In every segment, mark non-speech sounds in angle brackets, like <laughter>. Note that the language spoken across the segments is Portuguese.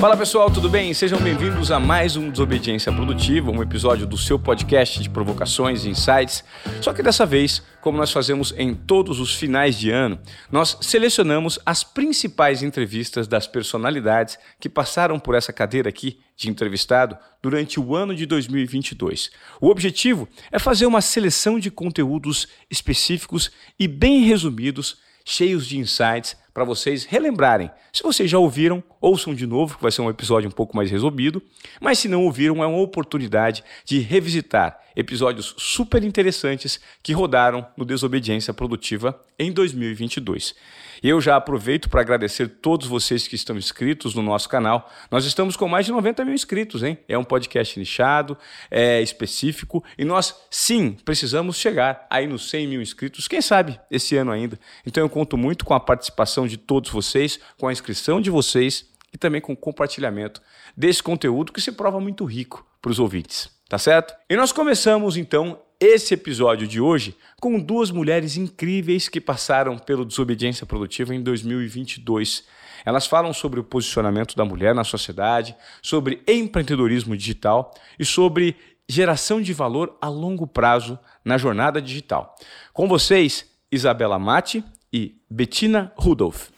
Fala pessoal, tudo bem? Sejam bem-vindos a mais um Desobediência Produtiva, um episódio do seu podcast de provocações e insights. Só que dessa vez, como nós fazemos em todos os finais de ano, nós selecionamos as principais entrevistas das personalidades que passaram por essa cadeira aqui de entrevistado durante o ano de 2022. O objetivo é fazer uma seleção de conteúdos específicos e bem resumidos, cheios de insights para vocês relembrarem. Se vocês já ouviram, ouçam de novo, que vai ser um episódio um pouco mais resolvido. Mas se não ouviram, é uma oportunidade de revisitar episódios super interessantes que rodaram no Desobediência Produtiva em 2022. Eu já aproveito para agradecer todos vocês que estão inscritos no nosso canal. Nós estamos com mais de 90 mil inscritos, hein? É um podcast nichado, é específico e nós, sim, precisamos chegar aí nos 100 mil inscritos, quem sabe esse ano ainda. Então eu conto muito com a participação de todos vocês, com a inscrição de vocês e também com o compartilhamento desse conteúdo que se prova muito rico para os ouvintes. Tá certo? E nós começamos então esse episódio de hoje com duas mulheres incríveis que passaram pelo Desobediência Produtiva em 2022. Elas falam sobre o posicionamento da mulher na sociedade, sobre empreendedorismo digital e sobre geração de valor a longo prazo na jornada digital. Com vocês, Isabela Mate e Bettina Rudolph.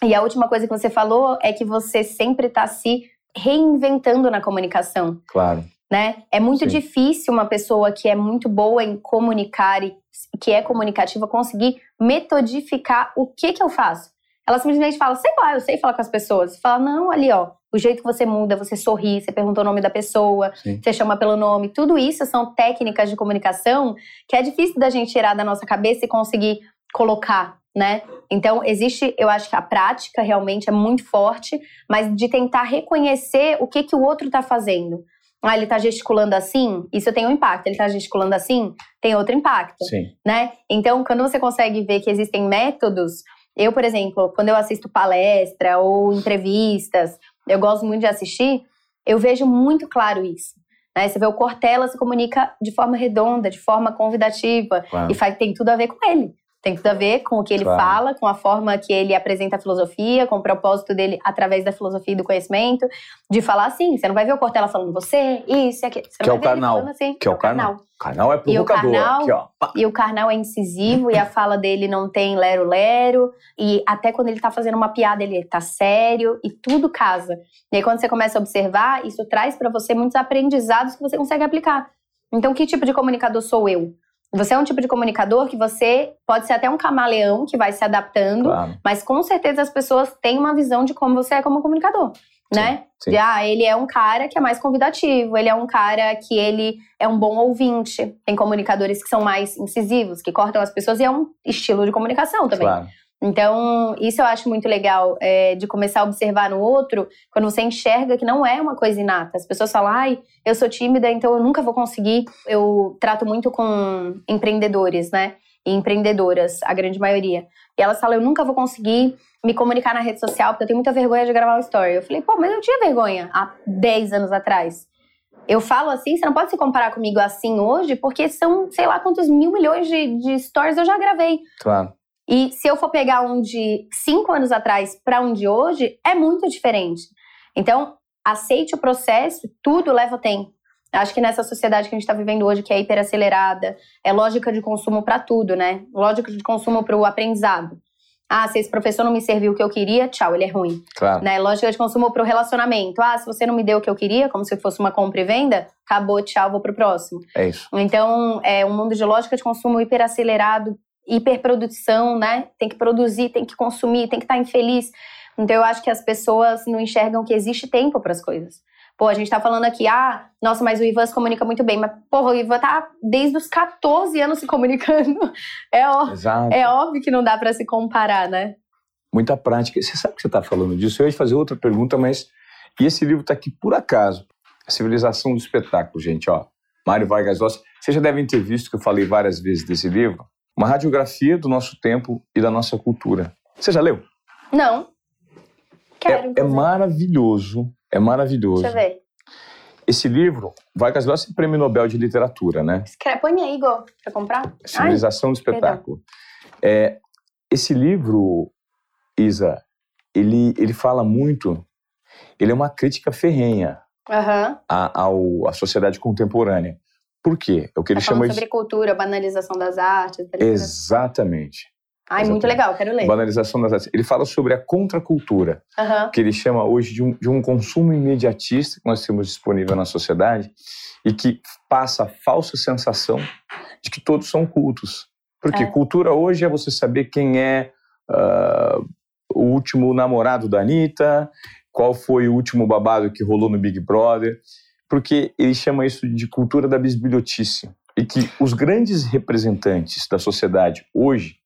E a última coisa que você falou é que você sempre está se reinventando na comunicação. Claro né? É muito Sim. difícil uma pessoa que é muito boa em comunicar e que é comunicativa conseguir metodificar o que que eu faço. Ela simplesmente fala, sei lá, eu sei falar com as pessoas. Fala, não, ali ó, o jeito que você muda, você sorri, você pergunta o nome da pessoa, Sim. você chama pelo nome. Tudo isso são técnicas de comunicação que é difícil da gente tirar da nossa cabeça e conseguir colocar, né? Então, existe, eu acho que a prática realmente é muito forte, mas de tentar reconhecer o que, que o outro está fazendo. Ah, ele tá gesticulando assim, isso tem um impacto. Ele tá gesticulando assim, tem outro impacto. Sim. Né? Então, quando você consegue ver que existem métodos, eu, por exemplo, quando eu assisto palestra ou entrevistas, eu gosto muito de assistir, eu vejo muito claro isso. Né? Você vê o Cortella se comunica de forma redonda, de forma convidativa, claro. e faz, tem tudo a ver com ele. Tem tudo a ver com o que ele claro. fala, com a forma que ele apresenta a filosofia, com o propósito dele através da filosofia e do conhecimento, de falar assim. Você não vai ver o Cortella falando você, isso e aquilo. Você que é o carnal. Assim, que é o carnal. O carnal é provocador. E o carnal, aqui, ó. e o carnal é incisivo e a fala dele não tem lero-lero. E até quando ele tá fazendo uma piada, ele tá sério e tudo casa. E aí quando você começa a observar, isso traz para você muitos aprendizados que você consegue aplicar. Então, que tipo de comunicador sou eu? Você é um tipo de comunicador que você pode ser até um camaleão que vai se adaptando, claro. mas com certeza as pessoas têm uma visão de como você é como comunicador, sim, né? Sim. De, ah, ele é um cara que é mais convidativo, ele é um cara que ele é um bom ouvinte. Tem comunicadores que são mais incisivos, que cortam as pessoas e é um estilo de comunicação também. Claro. Então, isso eu acho muito legal é, de começar a observar no outro, quando você enxerga que não é uma coisa inata. As pessoas falam, ai, eu sou tímida, então eu nunca vou conseguir. Eu trato muito com empreendedores, né? E empreendedoras, a grande maioria. E elas falam, eu nunca vou conseguir me comunicar na rede social, porque eu tenho muita vergonha de gravar um story. Eu falei, pô, mas eu tinha vergonha há 10 anos atrás. Eu falo assim, você não pode se comparar comigo assim hoje, porque são, sei lá, quantos mil milhões de, de stories eu já gravei. Claro. E se eu for pegar um de cinco anos atrás para um de hoje, é muito diferente. Então, aceite o processo, tudo leva tempo. Acho que nessa sociedade que a gente está vivendo hoje, que é hiperacelerada, é lógica de consumo para tudo, né? Lógica de consumo para o aprendizado. Ah, se esse professor não me serviu o que eu queria, tchau, ele é ruim. Claro. Né? Lógica de consumo para o relacionamento. Ah, se você não me deu o que eu queria, como se fosse uma compra e venda, acabou, tchau, vou pro próximo. É isso. Então, é um mundo de lógica de consumo hiperacelerado hiperprodução, né? Tem que produzir, tem que consumir, tem que estar infeliz. Então eu acho que as pessoas não enxergam que existe tempo para as coisas. Pô, a gente tá falando aqui, ah, nossa, mas o Ivan se comunica muito bem. Mas, porra, o Ivan tá desde os 14 anos se comunicando. <laughs> É, ó, é óbvio que não dá para se comparar, né? Muita prática. Você sabe que você tá falando disso? Eu ia fazer outra pergunta, mas. E esse livro tá aqui por acaso. A Civilização do Espetáculo, gente, ó. Mário Vargas Llosa. Vocês já devem ter visto que eu falei várias vezes desse livro. Uma radiografia do nosso tempo e da nossa cultura. Você já leu? Não. Quero. É, é maravilhoso. É maravilhoso. Deixa eu ver. Esse livro, Vargas Llosa é prêmio Nobel de Literatura, né? Escreve, põe aí, Igor, pra comprar. Civilização Ai, do Espetáculo. É, esse livro, Isa, ele, ele fala muito ele é uma crítica ferrenha uhum. à, ao, à sociedade contemporânea. Por quê? É o que ele tá chama de... sobre cultura, banalização das artes. Exatamente. Ai, muito legal, quero ler. Banalização das artes. Ele fala sobre a contracultura, uhum. que ele chama hoje de um, de um consumo imediatista que nós temos disponível na sociedade e que passa a falsa sensação de que todos são cultos. Porque é. cultura hoje é você saber quem é uh, o último namorado da Anitta, qual foi o último babado que rolou no Big Brother, porque ele chama isso de cultura da bisbilhotice. E que os grandes representantes da sociedade hoje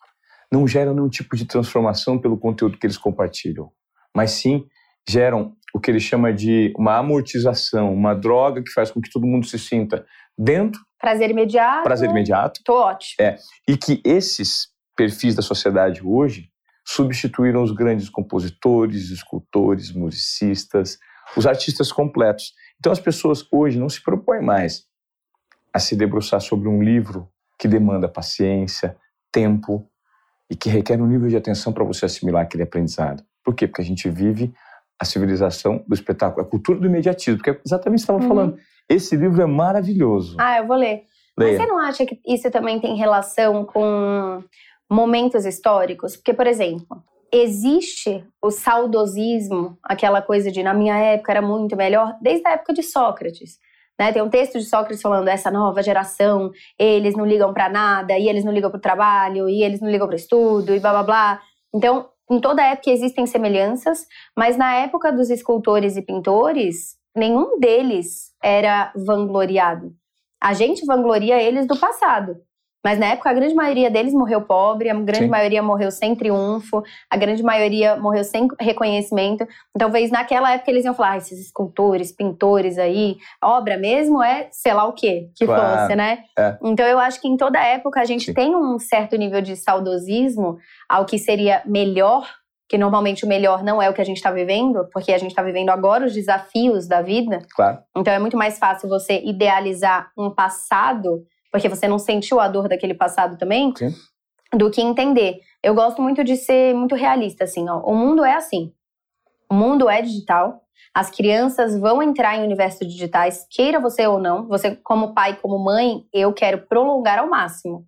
não geram nenhum tipo de transformação pelo conteúdo que eles compartilham, mas sim geram o que ele chama de uma amortização, uma droga que faz com que todo mundo se sinta dentro. Prazer imediato. Prazer imediato. Tô ótimo. É. E que esses perfis da sociedade hoje substituíram os grandes compositores, escultores, musicistas, os artistas completos. Então as pessoas hoje não se propõem mais a se debruçar sobre um livro que demanda paciência, tempo, e que requer um nível de atenção para você assimilar aquele aprendizado. Por quê? Porque a gente vive a civilização do espetáculo, a cultura do imediatismo, porque é exatamente o que você estava uhum. falando. Esse livro é maravilhoso. Ah, eu vou ler. Leia. Mas você não acha que isso também tem relação com momentos históricos? Porque, por exemplo, existe o saudosismo, aquela coisa de na minha época era muito melhor, desde a época de Sócrates. Né? Tem um texto de Sócrates falando essa nova geração, eles não ligam para nada, e eles não ligam para o trabalho, e eles não ligam para o estudo, e blá blá blá. Então, em toda época existem semelhanças, mas na época dos escultores e pintores, nenhum deles era vangloriado. A gente vangloria eles do passado. Mas na época a grande maioria deles morreu pobre, a grande Sim. maioria morreu sem triunfo, a grande maioria morreu sem reconhecimento. Então, talvez naquela época eles iam falar: ah, esses escultores, pintores aí, obra mesmo é sei lá o quê que claro. fosse, né? É. Então eu acho que em toda época a gente Sim. tem um certo nível de saudosismo ao que seria melhor que normalmente o melhor não é o que a gente está vivendo, porque a gente está vivendo agora os desafios da vida. Claro. Então é muito mais fácil você idealizar um passado porque você não sentiu a dor daquele passado também, Sim. do que entender. Eu gosto muito de ser muito realista, assim, ó. O mundo é assim. O mundo é digital. As crianças vão entrar em universos digitais, queira você ou não. Você, como pai, como mãe, eu quero prolongar ao máximo.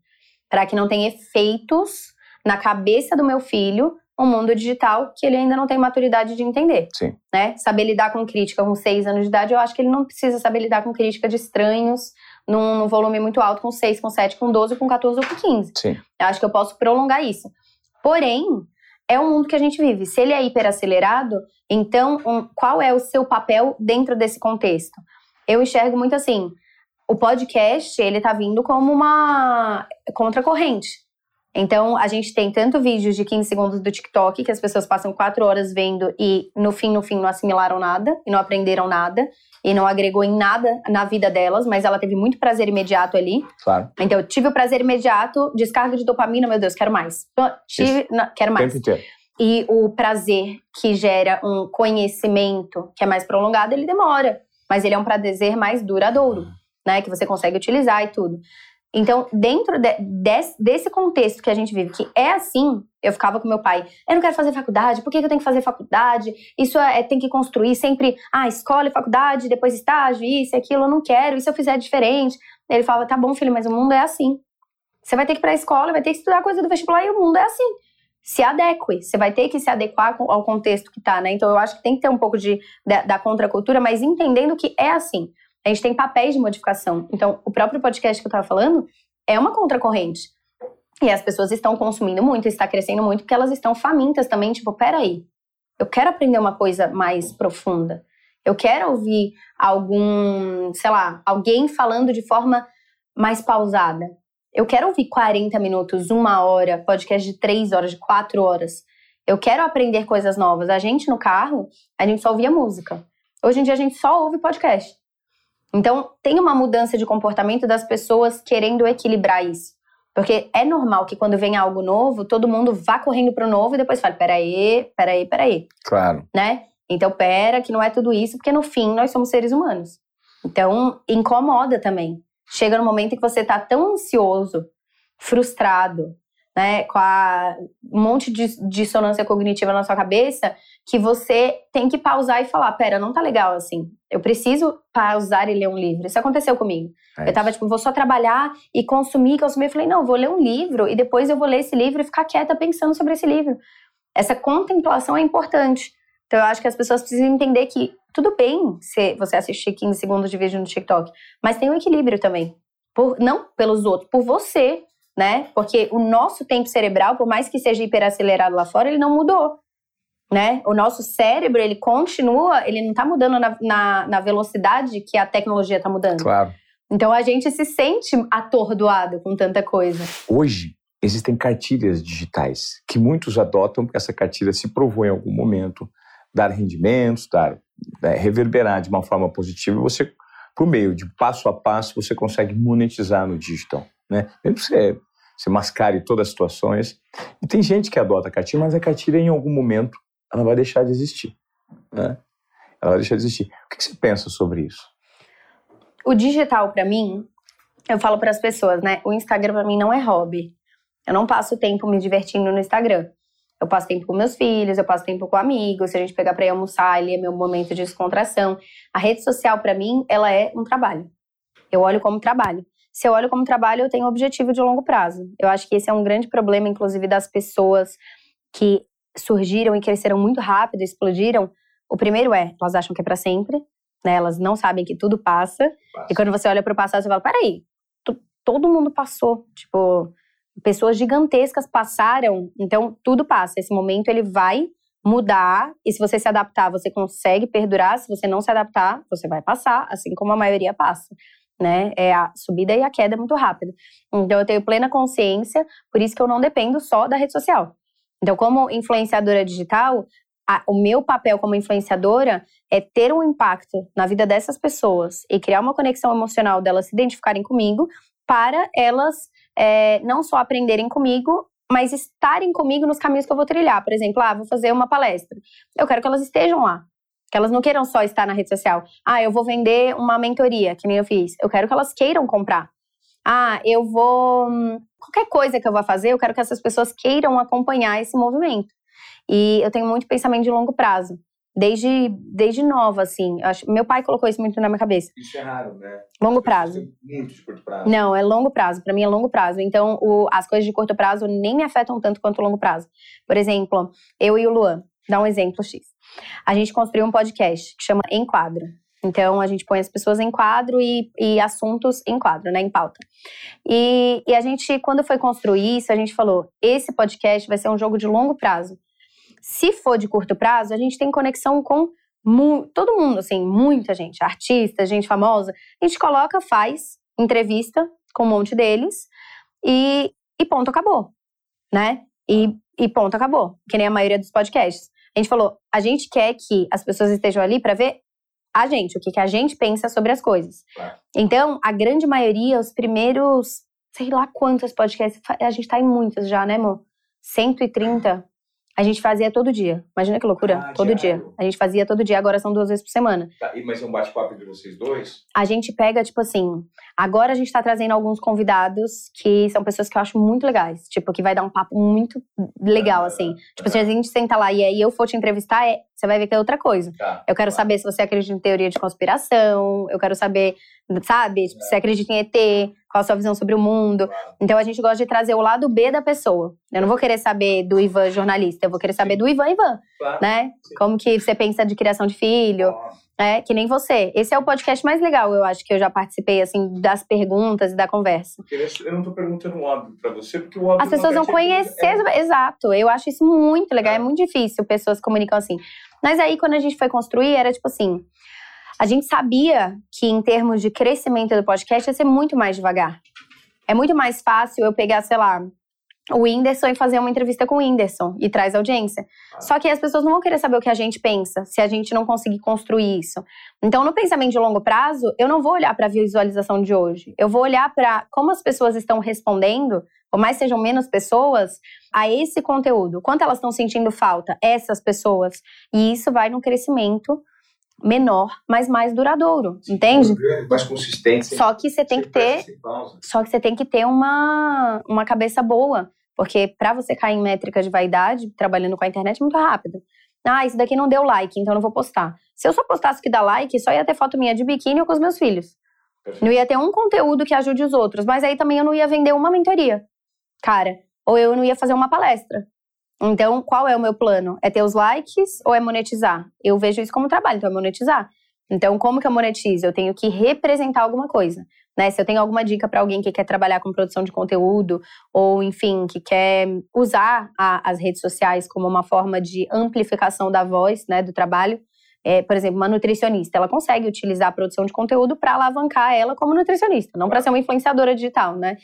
Para que não tenha efeitos na cabeça do meu filho um mundo digital que ele ainda não tem maturidade de entender. Sim. Né? Saber lidar com crítica com seis anos de idade, eu acho que ele não precisa saber lidar com crítica de estranhos num, num volume muito alto, com 6, com 7, com 12, com 14 ou com 15. Sim. Eu acho que eu posso prolongar isso. Porém, é o mundo que a gente vive. Se ele é hiperacelerado, então um, qual é o seu papel dentro desse contexto? Eu enxergo muito assim, o podcast, ele tá vindo como uma contracorrente. Então, a gente tem tanto vídeos de 15 segundos do TikTok, que as pessoas passam 4 horas vendo e no fim, no fim, não assimilaram nada e não aprenderam nada e não agregou em nada na vida delas, mas ela teve muito prazer imediato ali. Claro. Então, eu tive o prazer imediato, descarga de dopamina, meu Deus, quero mais. Tive, não, quero mais. E o prazer que gera um conhecimento que é mais prolongado, ele demora. Mas ele é um prazer mais duradouro, né? Que você consegue utilizar e tudo. Então, dentro de, desse contexto que a gente vive, que é assim, eu ficava com meu pai, eu não quero fazer faculdade, por que eu tenho que fazer faculdade? Isso é, é tem que construir sempre, ah, escola e faculdade, depois estágio, isso e aquilo, eu não quero, e se eu fizer diferente? Ele falava, tá bom, filho, mas o mundo é assim. Você vai ter que ir pra escola, vai ter que estudar coisa do vestibular e o mundo é assim. Se adeque, você vai ter que se adequar ao contexto que tá, né? Então eu acho que tem que ter um pouco de, da, da contracultura, mas entendendo que é assim. A gente tem papéis de modificação. Então, o próprio podcast que eu estava falando é uma contracorrente. E as pessoas estão consumindo muito, está crescendo muito, porque elas estão famintas também. Tipo, peraí, eu quero aprender uma coisa mais profunda. Eu quero ouvir algum, sei lá, alguém falando de forma mais pausada. Eu quero ouvir 40 minutos, uma hora, podcast de 3 horas, de 4 horas. Eu quero aprender coisas novas. A gente no carro, a gente só ouvia música. Hoje em dia a gente só ouve podcast. Então, tem uma mudança de comportamento das pessoas querendo equilibrar isso. Porque é normal que quando vem algo novo, todo mundo vá correndo pro novo e depois fala: peraí, peraí, peraí. Claro. Né? Então, pera, que não é tudo isso, porque no fim nós somos seres humanos. Então, incomoda também. Chega no momento em que você tá tão ansioso, frustrado, né, com a, um monte de dissonância cognitiva na sua cabeça, que você tem que pausar e falar: pera, não tá legal assim. Eu preciso pausar e ler um livro. Isso aconteceu comigo. É eu tava tipo, vou só trabalhar e consumir, consumir. Eu falei: não, vou ler um livro e depois eu vou ler esse livro e ficar quieta pensando sobre esse livro. Essa contemplação é importante. Então eu acho que as pessoas precisam entender que tudo bem se você assistir 15 segundos de vídeo no TikTok, mas tem um equilíbrio também. Por, não pelos outros, por você, né? Porque o nosso tempo cerebral, por mais que seja hiperacelerado lá fora, ele não mudou né? O nosso cérebro, ele continua, ele não está mudando na, na, na, velocidade que a tecnologia está mudando. Claro. Então a gente se sente atordoado com tanta coisa. Hoje, existem cartilhas digitais que muitos adotam porque essa cartilha se provou em algum momento dar rendimentos, dar né, reverberar de uma forma positiva. Você, por meio de passo a passo, você consegue monetizar no digital, né? Mesmo que você, você mascare todas as situações. E tem gente que adota a cartilha, mas a cartilha em algum momento ela vai deixar de existir. Né? Ela vai deixar de existir. O que você pensa sobre isso? O digital, para mim, eu falo para as pessoas, né? O Instagram para mim não é hobby. Eu não passo tempo me divertindo no Instagram. Eu passo tempo com meus filhos, eu passo tempo com amigos. Se a gente pegar para ir almoçar, ali é meu momento de descontração. A rede social, para mim, ela é um trabalho. Eu olho como trabalho. Se eu olho como trabalho, eu tenho objetivo de longo prazo. Eu acho que esse é um grande problema, inclusive, das pessoas que surgiram e cresceram muito rápido, explodiram, o primeiro é, elas acham que é para sempre, né? Elas não sabem que tudo passa. passa. E quando você olha para o passado, você fala: peraí, todo mundo passou. Tipo, pessoas gigantescas passaram, então tudo passa. Esse momento ele vai mudar e se você se adaptar, você consegue perdurar. Se você não se adaptar, você vai passar, assim como a maioria passa. Né? É a subida e a queda muito rápida. Então eu tenho plena consciência, por isso que eu não dependo só da rede social. Então, como influenciadora digital, a, o meu papel como influenciadora é ter um impacto na vida dessas pessoas e criar uma conexão emocional delas se identificarem comigo para elas é, não só aprenderem comigo, mas estarem comigo nos caminhos que eu vou trilhar. Por exemplo, ah, vou fazer uma palestra. Eu quero que elas estejam lá. Que elas não queiram só estar na rede social. Ah, eu vou vender uma mentoria, que nem eu fiz. Eu quero que elas queiram comprar. Ah, eu vou. Qualquer coisa que eu vá fazer, eu quero que essas pessoas queiram acompanhar esse movimento. E eu tenho muito pensamento de longo prazo. Desde, desde nova, assim. Acho, meu pai colocou isso muito na minha cabeça. Isso é raro, né? Longo prazo. Muito de curto prazo. Não, é longo prazo. Para mim é longo prazo. Então, o, as coisas de curto prazo nem me afetam tanto quanto o longo prazo. Por exemplo, eu e o Luan, dá um exemplo X. A gente construiu um podcast que chama Enquadra. Então, a gente põe as pessoas em quadro e, e assuntos em quadro, né, em pauta. E, e, a gente, quando foi construir isso, a gente falou: esse podcast vai ser um jogo de longo prazo. Se for de curto prazo, a gente tem conexão com todo mundo, assim, muita gente, artista, gente famosa. A gente coloca, faz entrevista com um monte deles e, e ponto, acabou, né? E, e ponto, acabou, que nem a maioria dos podcasts. A gente falou, a gente quer que as pessoas estejam ali para ver a gente, o que, que a gente pensa sobre as coisas. Então, a grande maioria, os primeiros, sei lá quantos podcasts, a gente tá em muitos já, né, amor? 130 a gente fazia todo dia. Imagina que loucura. Ah, todo diário. dia. A gente fazia todo dia, agora são duas vezes por semana. Tá, mas é um bate-papo entre vocês dois? A gente pega, tipo assim. Agora a gente tá trazendo alguns convidados que são pessoas que eu acho muito legais. Tipo, que vai dar um papo muito legal, ah, assim. Tipo, se a gente senta lá e aí eu for te entrevistar, é, você vai ver que é outra coisa. Tá, eu quero saber se você acredita em teoria de conspiração, eu quero saber, sabe, tipo, se você acredita em ET, qual a sua visão sobre o mundo. Então a gente gosta de trazer o lado B da pessoa. Eu não vou querer saber do Ivan jornalista, eu vou querer saber do Ivan Ivan, claro. né? Sim. Como que você pensa de criação de filho, é, que nem você. Esse é o podcast mais legal, eu acho que eu já participei assim das perguntas e da conversa. Eu não tô perguntando óbvio para você, porque o óbvio As pessoas vão conhecer, é. exato. Eu acho isso muito legal, é. é muito difícil pessoas comunicam assim. Mas aí quando a gente foi construir, era tipo assim, a gente sabia que, em termos de crescimento do podcast, ia ser muito mais devagar. É muito mais fácil eu pegar, sei lá, o Whindersson e fazer uma entrevista com o Whindersson e traz audiência. Ah. Só que as pessoas não vão querer saber o que a gente pensa se a gente não conseguir construir isso. Então, no pensamento de longo prazo, eu não vou olhar para a visualização de hoje. Eu vou olhar para como as pessoas estão respondendo, por mais sejam menos pessoas, a esse conteúdo. Quanto elas estão sentindo falta, essas pessoas. E isso vai no crescimento menor, mas mais duradouro, Sim, entende? Mais consistente. Só que você tem que ter, só que você tem que ter uma, uma cabeça boa Porque para você cair em métrica de vaidade, trabalhando com a internet, é muito rápido. Ah, isso daqui não deu like, então eu não vou postar. Se eu só postasse que dá like, só ia ter foto minha de biquíni ou com os meus filhos. Não ia ter um conteúdo que ajude os outros. Mas aí também eu não ia vender uma mentoria, cara. Ou eu não ia fazer uma palestra. Então, qual é o meu plano? É ter os likes ou é monetizar? Eu vejo isso como trabalho, então é monetizar. Então, como que eu monetizo? Eu tenho que representar alguma coisa. Né? Se eu tenho alguma dica para alguém que quer trabalhar com produção de conteúdo, ou enfim, que quer usar a, as redes sociais como uma forma de amplificação da voz, né, do trabalho, é, por exemplo, uma nutricionista, ela consegue utilizar a produção de conteúdo para alavancar ela como nutricionista, não para ser uma influenciadora digital, né?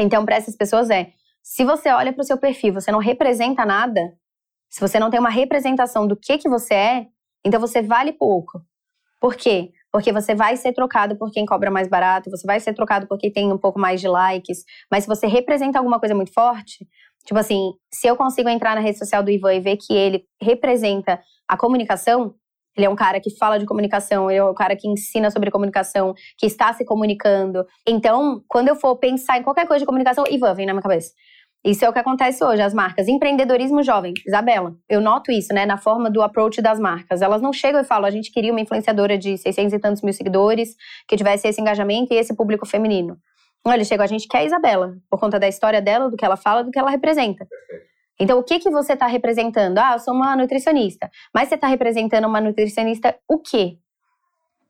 Então, para essas pessoas é, se você olha para o seu perfil, você não representa nada, se você não tem uma representação do que que você é, então você vale pouco. Por quê? Porque você vai ser trocado por quem cobra mais barato, você vai ser trocado por quem tem um pouco mais de likes, mas se você representa alguma coisa muito forte, tipo assim, se eu consigo entrar na rede social do Ivan e ver que ele representa a comunicação, ele é um cara que fala de comunicação, ele é um cara que ensina sobre comunicação, que está se comunicando. Então, quando eu for pensar em qualquer coisa de comunicação, Ivan vem na minha cabeça. Isso é o que acontece hoje, as marcas. Empreendedorismo jovem, Isabela. Eu noto isso, né, na forma do approach das marcas. Elas não chegam e falam, a gente queria uma influenciadora de 600 e tantos mil seguidores, que tivesse esse engajamento e esse público feminino. Não, eles chegam, a gente quer a Isabela, por conta da história dela, do que ela fala, do que ela representa. Então, o que, que você está representando? Ah, eu sou uma nutricionista. Mas você está representando uma nutricionista o quê?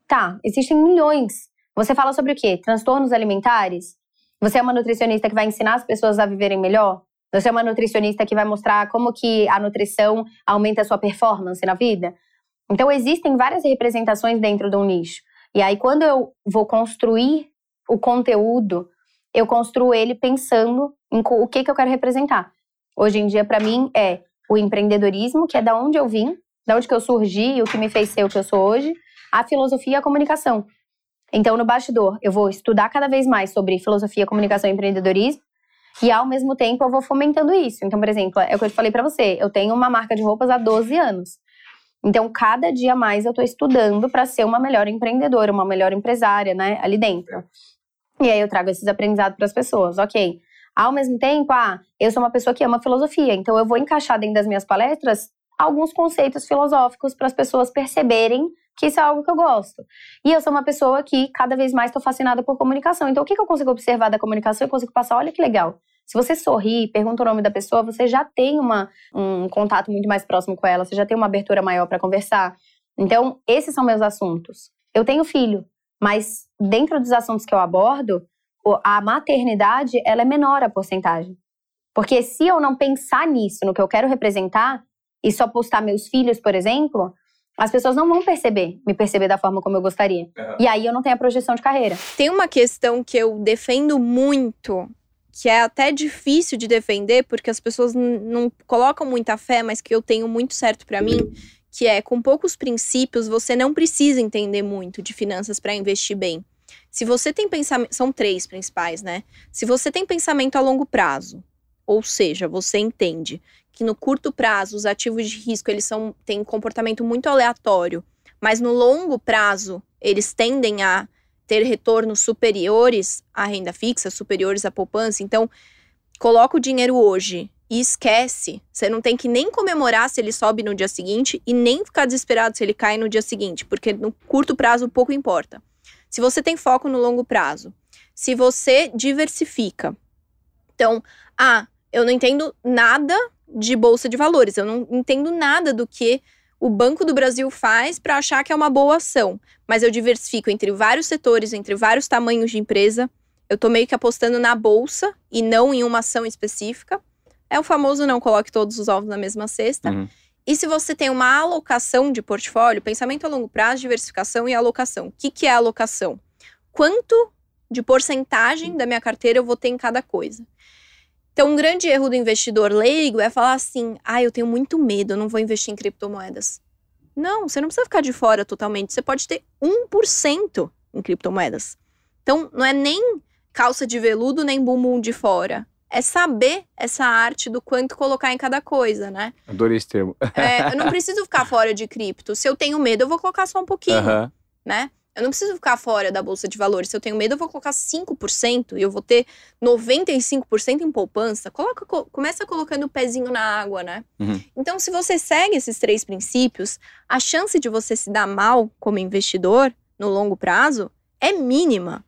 Tá, existem milhões. Você fala sobre o quê? Transtornos alimentares? Você é uma nutricionista que vai ensinar as pessoas a viverem melhor? Você é uma nutricionista que vai mostrar como que a nutrição aumenta a sua performance na vida? Então, existem várias representações dentro de um nicho. E aí, quando eu vou construir o conteúdo, eu construo ele pensando em o que, que eu quero representar. Hoje em dia, para mim, é o empreendedorismo, que é da onde eu vim, da onde que eu surgi, o que me fez ser o que eu sou hoje, a filosofia e a comunicação. Então, no bastidor, eu vou estudar cada vez mais sobre filosofia, comunicação e empreendedorismo. E ao mesmo tempo eu vou fomentando isso. Então, por exemplo, é o que eu te falei para você, eu tenho uma marca de roupas há 12 anos. Então, cada dia mais eu estou estudando para ser uma melhor empreendedora, uma melhor empresária, né, ali dentro. E aí eu trago esses aprendizados para as pessoas. OK. Ao mesmo tempo, ah, eu sou uma pessoa que ama filosofia, então eu vou encaixar dentro das minhas palestras alguns conceitos filosóficos para as pessoas perceberem que isso é algo que eu gosto. E eu sou uma pessoa que cada vez mais estou fascinada por comunicação. Então, o que, que eu consigo observar da comunicação? Eu consigo passar, olha que legal. Se você sorri, pergunta o nome da pessoa, você já tem uma, um contato muito mais próximo com ela, você já tem uma abertura maior para conversar. Então, esses são meus assuntos. Eu tenho filho, mas dentro dos assuntos que eu abordo, a maternidade ela é menor a porcentagem. Porque se eu não pensar nisso, no que eu quero representar, e só postar meus filhos, por exemplo, as pessoas não vão perceber, me perceber da forma como eu gostaria. Uhum. E aí eu não tenho a projeção de carreira. Tem uma questão que eu defendo muito, que é até difícil de defender, porque as pessoas não colocam muita fé, mas que eu tenho muito certo para mim, que é com poucos princípios você não precisa entender muito de finanças para investir bem. Se você tem pensamento, são três principais, né? Se você tem pensamento a longo prazo, ou seja, você entende que no curto prazo os ativos de risco eles são têm comportamento muito aleatório, mas no longo prazo eles tendem a ter retornos superiores à renda fixa, superiores à poupança. Então, coloca o dinheiro hoje e esquece. Você não tem que nem comemorar se ele sobe no dia seguinte e nem ficar desesperado se ele cai no dia seguinte, porque no curto prazo pouco importa. Se você tem foco no longo prazo, se você diversifica. Então, ah, eu não entendo nada de bolsa de valores. Eu não entendo nada do que o Banco do Brasil faz para achar que é uma boa ação, mas eu diversifico entre vários setores, entre vários tamanhos de empresa. Eu tô meio que apostando na bolsa e não em uma ação específica. É o famoso não coloque todos os ovos na mesma cesta. Uhum. E se você tem uma alocação de portfólio, pensamento a longo prazo, diversificação e alocação. O que, que é alocação? Quanto de porcentagem da minha carteira eu vou ter em cada coisa? Então, um grande erro do investidor leigo é falar assim: ah, eu tenho muito medo, eu não vou investir em criptomoedas. Não, você não precisa ficar de fora totalmente. Você pode ter 1% em criptomoedas. Então, não é nem calça de veludo, nem bumbum de fora. É saber essa arte do quanto colocar em cada coisa, né? Adorei esse termo. É, eu não <laughs> preciso ficar fora de cripto. Se eu tenho medo, eu vou colocar só um pouquinho, né? Eu não preciso ficar fora da bolsa de valores. Se eu tenho medo, eu vou colocar 5% e eu vou ter 95% em poupança. Coloca, começa colocando o pezinho na água, né? Uhum. Então, se você segue esses três princípios, a chance de você se dar mal como investidor no longo prazo é mínima.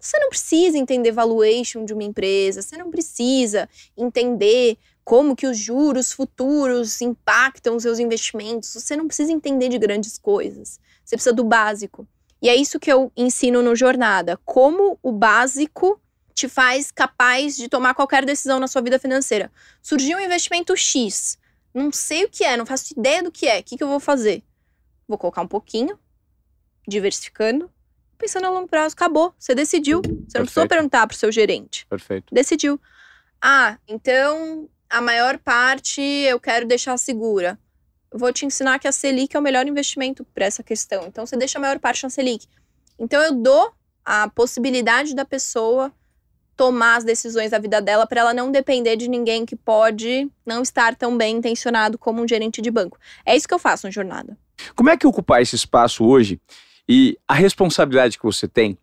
Você não precisa entender valuation de uma empresa, você não precisa entender como que os juros futuros impactam os seus investimentos. Você não precisa entender de grandes coisas. Você precisa do básico. E é isso que eu ensino no Jornada. Como o básico te faz capaz de tomar qualquer decisão na sua vida financeira. Surgiu um investimento X. Não sei o que é, não faço ideia do que é. O que, que eu vou fazer? Vou colocar um pouquinho, diversificando, pensando a longo prazo. Acabou, você decidiu. Você Perfeito. não precisou perguntar para o seu gerente. Perfeito. Decidiu. Ah, então a maior parte eu quero deixar segura vou te ensinar que a Selic é o melhor investimento para essa questão. Então, você deixa a maior parte na Selic. Então, eu dou a possibilidade da pessoa tomar as decisões da vida dela para ela não depender de ninguém que pode não estar tão bem intencionado como um gerente de banco. É isso que eu faço na jornada. Como é que ocupar esse espaço hoje e a responsabilidade que você tem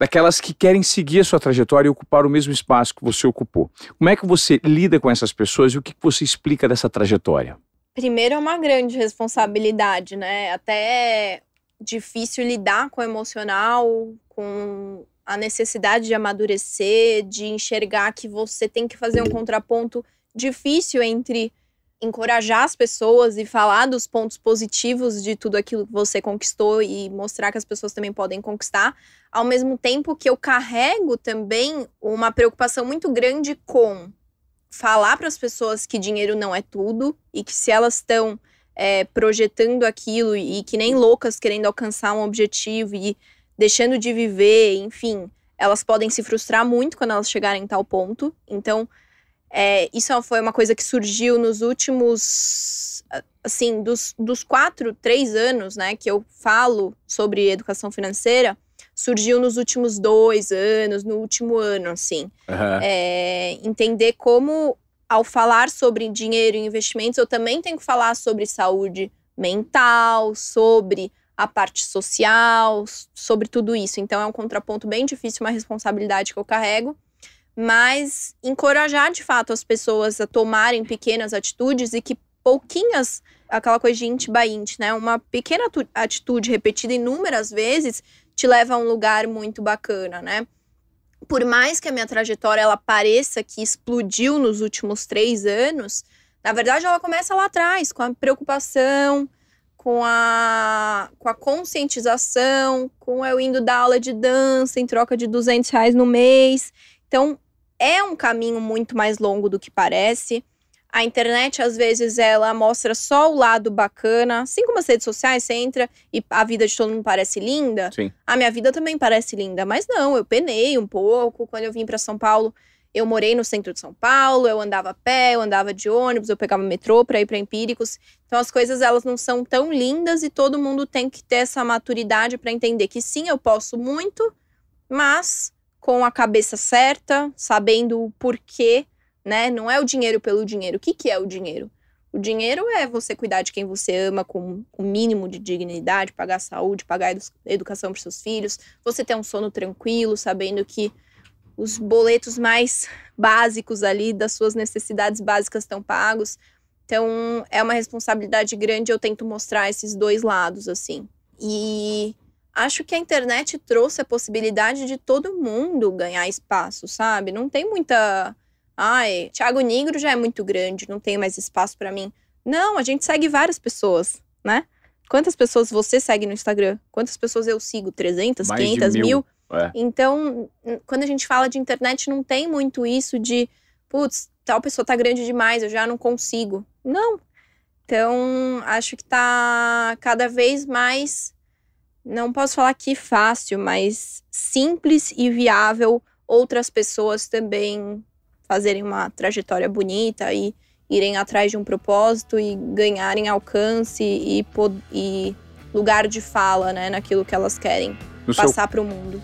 daquelas que querem seguir a sua trajetória e ocupar o mesmo espaço que você ocupou? Como é que você lida com essas pessoas e o que você explica dessa trajetória? Primeiro é uma grande responsabilidade, né? Até é difícil lidar com o emocional, com a necessidade de amadurecer, de enxergar que você tem que fazer um contraponto difícil entre encorajar as pessoas e falar dos pontos positivos de tudo aquilo que você conquistou e mostrar que as pessoas também podem conquistar, ao mesmo tempo que eu carrego também uma preocupação muito grande com falar para as pessoas que dinheiro não é tudo e que se elas estão é, projetando aquilo e que nem loucas querendo alcançar um objetivo e deixando de viver, enfim, elas podem se frustrar muito quando elas chegarem em tal ponto. Então, é, isso foi uma coisa que surgiu nos últimos, assim, dos, dos quatro, três anos, né, que eu falo sobre educação financeira surgiu nos últimos dois anos, no último ano, assim. Uhum. É, entender como, ao falar sobre dinheiro e investimentos, eu também tenho que falar sobre saúde mental, sobre a parte social, sobre tudo isso. Então é um contraponto bem difícil, uma responsabilidade que eu carrego, mas encorajar de fato as pessoas a tomarem pequenas atitudes e que pouquinhas, aquela coisa de int by int, né? Uma pequena atitude repetida inúmeras vezes te leva a um lugar muito bacana, né? Por mais que a minha trajetória ela pareça que explodiu nos últimos três anos, na verdade ela começa lá atrás, com a preocupação, com a, com a conscientização, com eu indo dar aula de dança em troca de 200 reais no mês. Então, é um caminho muito mais longo do que parece. A internet, às vezes, ela mostra só o lado bacana. Assim como as redes sociais, você entra e a vida de todo mundo parece linda. Sim. A minha vida também parece linda. Mas não, eu penei um pouco. Quando eu vim para São Paulo, eu morei no centro de São Paulo, eu andava a pé, eu andava de ônibus, eu pegava metrô para ir para Empíricos. Então as coisas elas não são tão lindas e todo mundo tem que ter essa maturidade para entender que sim, eu posso muito, mas com a cabeça certa, sabendo o porquê né? Não é o dinheiro pelo dinheiro. O que, que é o dinheiro? O dinheiro é você cuidar de quem você ama com o mínimo de dignidade, pagar saúde, pagar educação para seus filhos, você ter um sono tranquilo, sabendo que os boletos mais básicos ali das suas necessidades básicas estão pagos. Então, é uma responsabilidade grande, eu tento mostrar esses dois lados, assim. E acho que a internet trouxe a possibilidade de todo mundo ganhar espaço, sabe? Não tem muita Ai, Thiago Negro já é muito grande, não tem mais espaço para mim. Não, a gente segue várias pessoas, né? Quantas pessoas você segue no Instagram? Quantas pessoas eu sigo? 300, mais 500, mil? mil? É. Então, quando a gente fala de internet, não tem muito isso de, putz, tal pessoa tá grande demais, eu já não consigo. Não. Então, acho que tá cada vez mais, não posso falar que fácil, mas simples e viável outras pessoas também fazerem uma trajetória bonita e irem atrás de um propósito e ganharem alcance e, e lugar de fala, né, naquilo que elas querem no passar para o mundo.